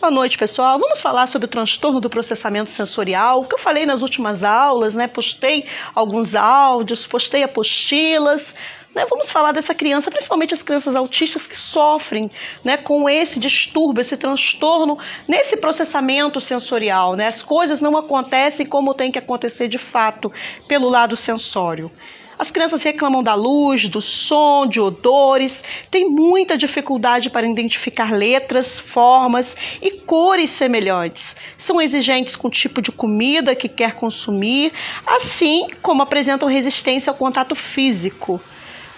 Boa noite, pessoal. Vamos falar sobre o transtorno do processamento sensorial, que eu falei nas últimas aulas, né? Postei alguns áudios, postei apostilas. Né? Vamos falar dessa criança, principalmente as crianças autistas que sofrem né, com esse distúrbio, esse transtorno nesse processamento sensorial. Né? As coisas não acontecem como tem que acontecer de fato pelo lado sensório. As crianças reclamam da luz, do som, de odores, têm muita dificuldade para identificar letras, formas e cores semelhantes. São exigentes com o tipo de comida que quer consumir, assim como apresentam resistência ao contato físico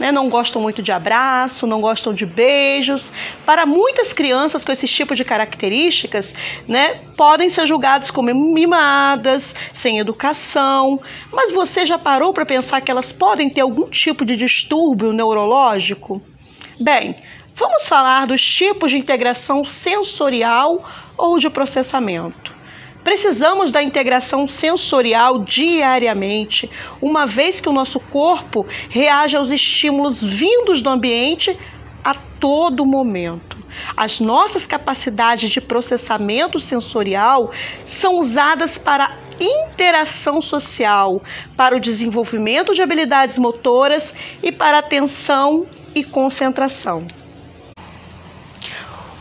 né, não gostam muito de abraço, não gostam de beijos. Para muitas crianças com esse tipo de características, né, podem ser julgadas como mimadas, sem educação. Mas você já parou para pensar que elas podem ter algum tipo de distúrbio neurológico? Bem, vamos falar dos tipos de integração sensorial ou de processamento. Precisamos da integração sensorial diariamente, uma vez que o nosso corpo reage aos estímulos vindos do ambiente a todo momento. As nossas capacidades de processamento sensorial são usadas para interação social, para o desenvolvimento de habilidades motoras e para atenção e concentração.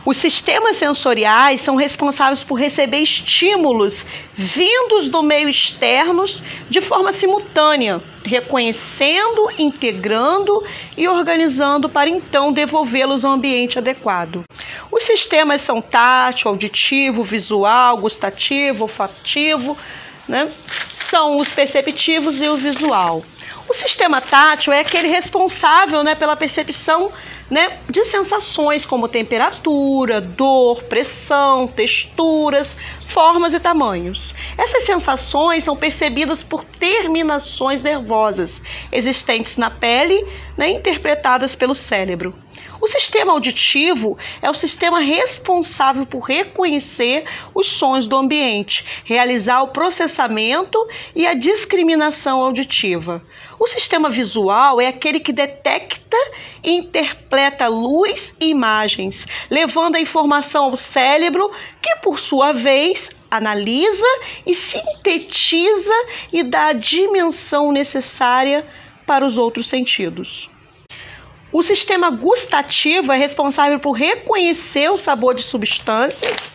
Os sistemas sensoriais são responsáveis por receber estímulos vindos do meio externos de forma simultânea, reconhecendo, integrando e organizando para então devolvê-los ao ambiente adequado. Os sistemas são tátil, auditivo, visual, gustativo, olfativo, né? são os perceptivos e o visual. O sistema tátil é aquele responsável né, pela percepção né, de sensações como temperatura, dor, pressão, texturas, formas e tamanhos. Essas sensações são percebidas por terminações nervosas existentes na pele, né, interpretadas pelo cérebro. O sistema auditivo é o sistema responsável por reconhecer os sons do ambiente, realizar o processamento e a discriminação auditiva. O sistema visual é aquele que detecta e interpreta luz e imagens, levando a informação ao cérebro, que por sua vez analisa e sintetiza e dá a dimensão necessária para os outros sentidos. O sistema gustativo é responsável por reconhecer o sabor de substâncias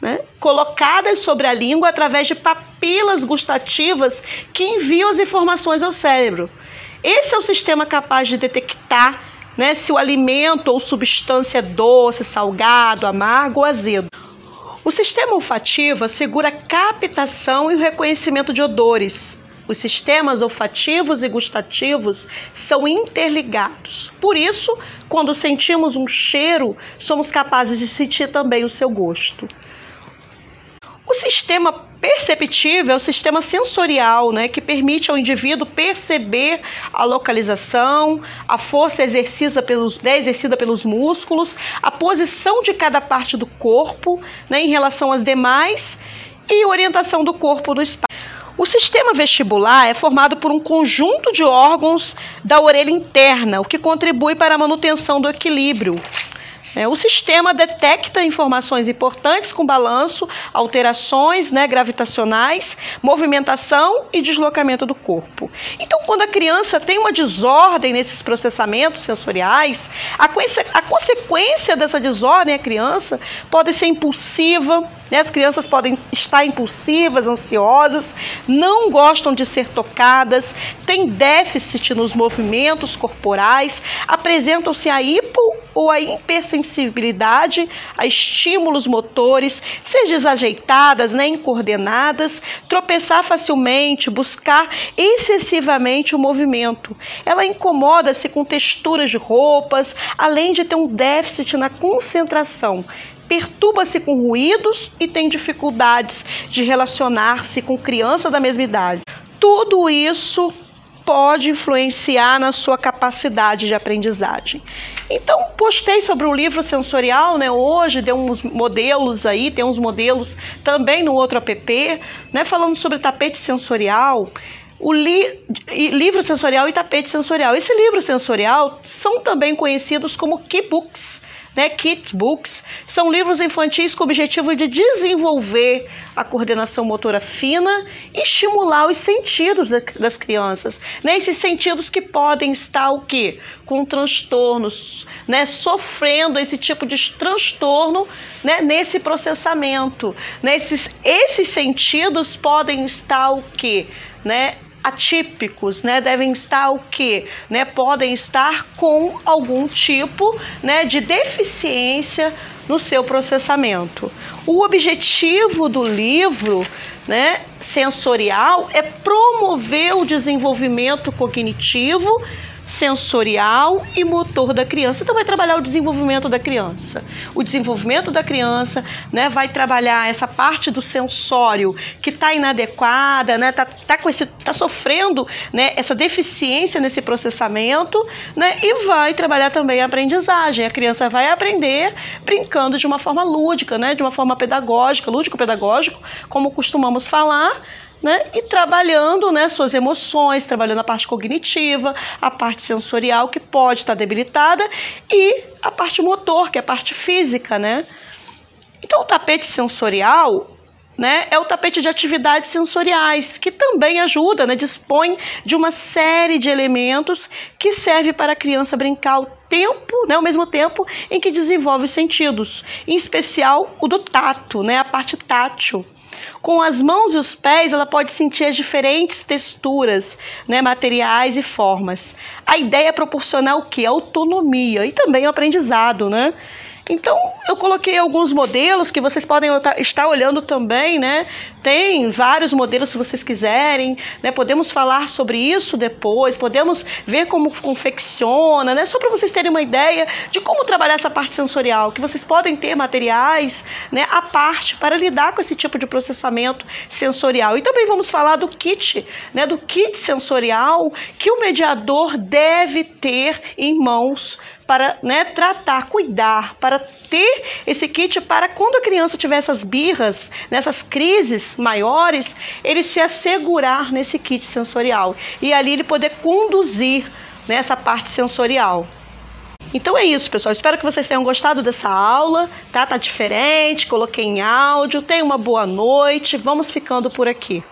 né, colocadas sobre a língua através de papilas gustativas que enviam as informações ao cérebro. Esse é o sistema capaz de detectar né, se o alimento ou substância é doce, salgado, amargo ou azedo. O sistema olfativo assegura a captação e o reconhecimento de odores. Os sistemas olfativos e gustativos são interligados. Por isso, quando sentimos um cheiro, somos capazes de sentir também o seu gosto. O sistema perceptível é o sistema sensorial, né, que permite ao indivíduo perceber a localização, a força exercida pelos, né, exercida pelos músculos, a posição de cada parte do corpo né, em relação às demais e orientação do corpo no espaço. O sistema vestibular é formado por um conjunto de órgãos da orelha interna, o que contribui para a manutenção do equilíbrio. É, o sistema detecta informações importantes com balanço, alterações né, gravitacionais, movimentação e deslocamento do corpo. Então, quando a criança tem uma desordem nesses processamentos sensoriais, a, a consequência dessa desordem a criança pode ser impulsiva, né? As crianças podem estar impulsivas, ansiosas, não gostam de ser tocadas, têm déficit nos movimentos corporais, apresentam-se a hipo ou a hipersensibilidade a estímulos motores, ser desajeitadas, né, incoordenadas, tropeçar facilmente, buscar excessivamente o movimento. Ela incomoda-se com texturas de roupas, além de ter um déficit na concentração perturba-se com ruídos e tem dificuldades de relacionar-se com criança da mesma idade. Tudo isso pode influenciar na sua capacidade de aprendizagem. Então, postei sobre o livro sensorial, né? Hoje deu uns modelos aí, tem uns modelos também no outro app, né? Falando sobre tapete sensorial. O li livro sensorial e tapete sensorial. Esse livro sensorial são também conhecidos como keybooks né? Kids Books são livros infantis com o objetivo de desenvolver a coordenação motora fina e estimular os sentidos das crianças, né? Esses sentidos que podem estar o quê? Com transtornos, né? Sofrendo esse tipo de transtorno, né? Nesse processamento, né? Esses, esses sentidos podem estar o quê? Né? Atípicos, né, devem estar o quê? Né, podem estar com algum tipo né, de deficiência no seu processamento. O objetivo do livro né, sensorial é promover o desenvolvimento cognitivo sensorial e motor da criança. Então vai trabalhar o desenvolvimento da criança. O desenvolvimento da criança, né, vai trabalhar essa parte do sensório que está inadequada, né, tá, tá com esse, tá sofrendo, né, essa deficiência nesse processamento, né, e vai trabalhar também a aprendizagem. A criança vai aprender brincando de uma forma lúdica, né, de uma forma pedagógica, lúdico-pedagógico, como costumamos falar, né? E trabalhando né, suas emoções, trabalhando a parte cognitiva, a parte sensorial, que pode estar debilitada, e a parte motor, que é a parte física, né? Então, o tapete sensorial né, é o tapete de atividades sensoriais, que também ajuda, né, dispõe de uma série de elementos que serve para a criança brincar o tempo, né, ao mesmo tempo em que desenvolve os sentidos, em especial o do tato, né, a parte tátil. Com as mãos e os pés, ela pode sentir as diferentes texturas, né, materiais e formas. A ideia é proporcionar o que? Autonomia e também o aprendizado, né? Então, eu coloquei alguns modelos que vocês podem estar olhando também, né? Tem vários modelos se vocês quiserem, né? Podemos falar sobre isso depois, podemos ver como confecciona, né? Só para vocês terem uma ideia de como trabalhar essa parte sensorial, que vocês podem ter materiais, né, à parte para lidar com esse tipo de processamento sensorial. E também vamos falar do kit, né, do kit sensorial que o mediador deve ter em mãos para né, tratar, cuidar, para ter esse kit para quando a criança tiver essas birras, nessas crises maiores, ele se assegurar nesse kit sensorial e ali ele poder conduzir nessa parte sensorial. Então é isso, pessoal. Espero que vocês tenham gostado dessa aula, tá? Tá diferente, coloquei em áudio. Tenha uma boa noite. Vamos ficando por aqui.